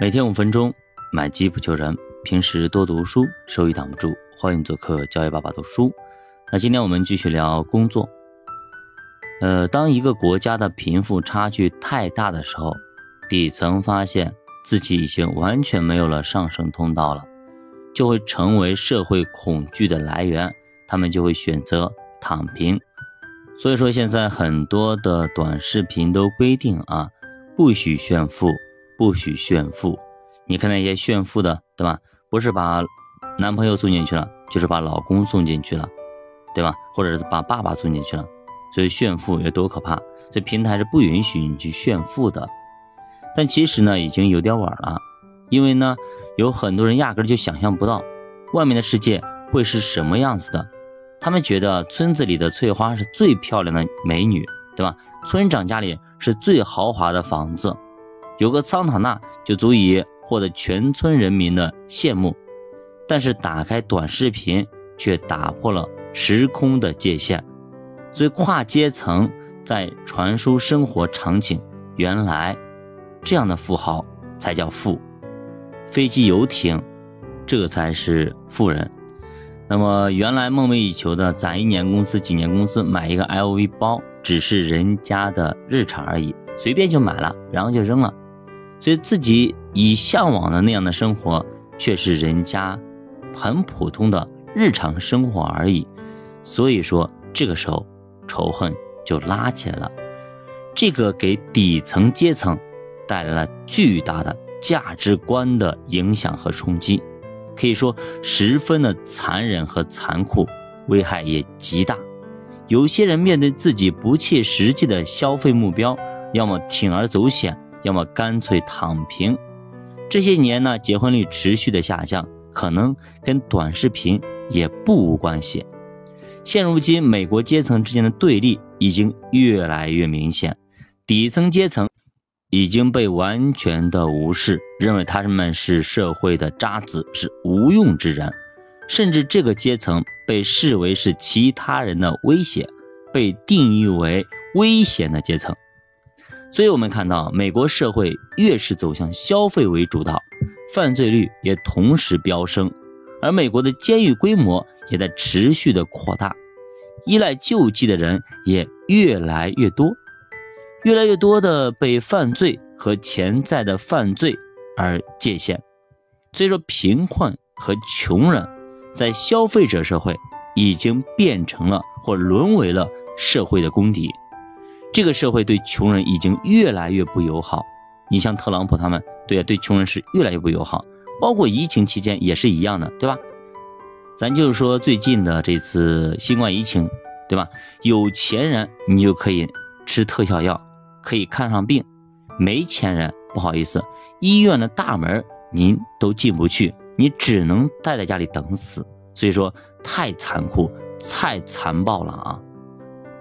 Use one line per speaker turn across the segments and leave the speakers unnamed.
每天五分钟，买基不求人。平时多读书，收益挡不住。欢迎做客教育爸爸读书。那今天我们继续聊工作。呃，当一个国家的贫富差距太大的时候，底层发现自己已经完全没有了上升通道了，就会成为社会恐惧的来源。他们就会选择躺平。所以说，现在很多的短视频都规定啊，不许炫富，不许炫富。你看那些炫富的，对吧？不是把男朋友送进去了，就是把老公送进去了，对吧？或者是把爸爸送进去了。所以炫富有多可怕？这平台是不允许你去炫富的。但其实呢，已经有点晚了，因为呢，有很多人压根就想象不到外面的世界会是什么样子的。他们觉得村子里的翠花是最漂亮的美女，对吧？村长家里是最豪华的房子，有个桑塔纳就足以。获得全村人民的羡慕，但是打开短视频却打破了时空的界限，所以跨阶层在传输生活场景。原来这样的富豪才叫富，飞机游艇，这才是富人。那么原来梦寐以求的攒一年工资、几年工资买一个 LV 包，只是人家的日常而已，随便就买了，然后就扔了。所以自己以向往的那样的生活，却是人家很普通的日常生活而已。所以说，这个时候仇恨就拉起来了。这个给底层阶层带来了巨大的价值观的影响和冲击，可以说十分的残忍和残酷，危害也极大。有些人面对自己不切实际的消费目标，要么铤而走险。要么干脆躺平。这些年呢，结婚率持续的下降，可能跟短视频也不无关系。现如今，美国阶层之间的对立已经越来越明显，底层阶层已经被完全的无视，认为他们是社会的渣子，是无用之人，甚至这个阶层被视为是其他人的威胁，被定义为危险的阶层。所以，我们看到美国社会越是走向消费为主导，犯罪率也同时飙升，而美国的监狱规模也在持续的扩大，依赖救济的人也越来越多，越来越多的被犯罪和潜在的犯罪而界限。所以说，贫困和穷人在消费者社会已经变成了或沦为了社会的公敌。这个社会对穷人已经越来越不友好，你像特朗普他们，对啊，对穷人是越来越不友好，包括疫情期间也是一样的，对吧？咱就是说最近的这次新冠疫情，对吧？有钱人你就可以吃特效药，可以看上病；没钱人不好意思，医院的大门您都进不去，你只能待在家里等死。所以说太残酷、太残暴了啊！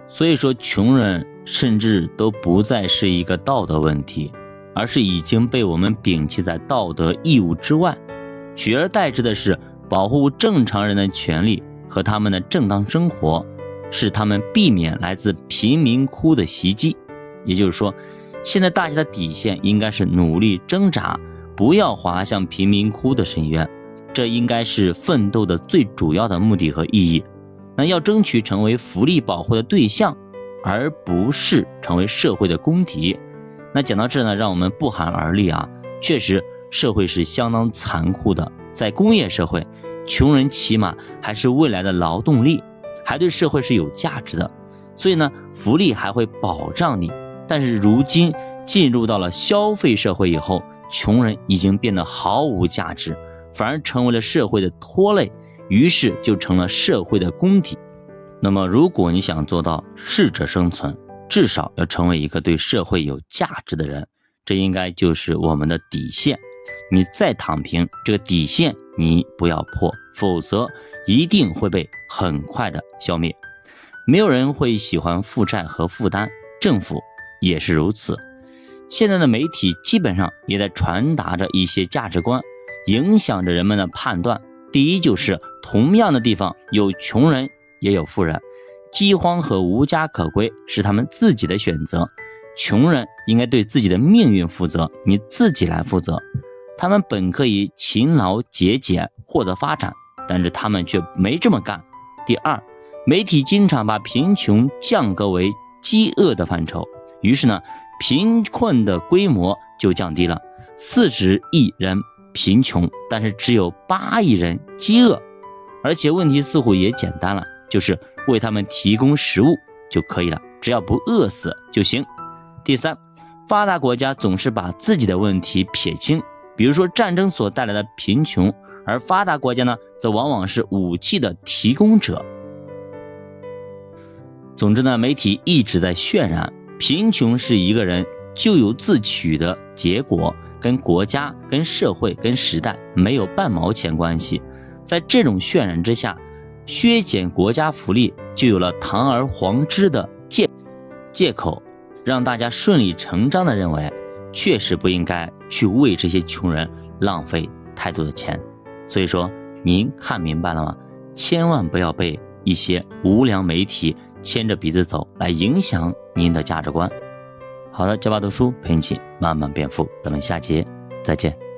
所以说穷人。甚至都不再是一个道德问题，而是已经被我们摒弃在道德义务之外，取而代之的是保护正常人的权利和他们的正当生活，使他们避免来自贫民窟的袭击。也就是说，现在大家的底线应该是努力挣扎，不要滑向贫民窟的深渊，这应该是奋斗的最主要的目的和意义。那要争取成为福利保护的对象。而不是成为社会的公敌。那讲到这呢，让我们不寒而栗啊！确实，社会是相当残酷的。在工业社会，穷人起码还是未来的劳动力，还对社会是有价值的，所以呢，福利还会保障你。但是如今进入到了消费社会以后，穷人已经变得毫无价值，反而成为了社会的拖累，于是就成了社会的公敌。那么，如果你想做到适者生存，至少要成为一个对社会有价值的人，这应该就是我们的底线。你再躺平，这个底线你不要破，否则一定会被很快的消灭。没有人会喜欢负债和负担，政府也是如此。现在的媒体基本上也在传达着一些价值观，影响着人们的判断。第一，就是同样的地方有穷人。也有富人，饥荒和无家可归是他们自己的选择。穷人应该对自己的命运负责，你自己来负责。他们本可以勤劳节俭获得发展，但是他们却没这么干。第二，媒体经常把贫穷降格为饥饿的范畴，于是呢，贫困的规模就降低了。四十亿人贫穷，但是只有八亿人饥饿，而且问题似乎也简单了，就是为他们提供食物就可以了，只要不饿死就行。第三，发达国家总是把自己的问题撇清，比如说战争所带来的贫穷，而发达国家呢，则往往是武器的提供者。总之呢，媒体一直在渲染贫穷是一个人咎由自取的结果，跟国家、跟社会、跟时代没有半毛钱关系。在这种渲染之下，削减国家福利就有了堂而皇之的借借口，让大家顺理成章的认为，确实不应该去为这些穷人浪费太多的钱。所以说，您看明白了吗？千万不要被一些无良媒体。牵着鼻子走，来影响您的价值观。好的，教爸读书陪你一起慢慢变富，咱们下节再见。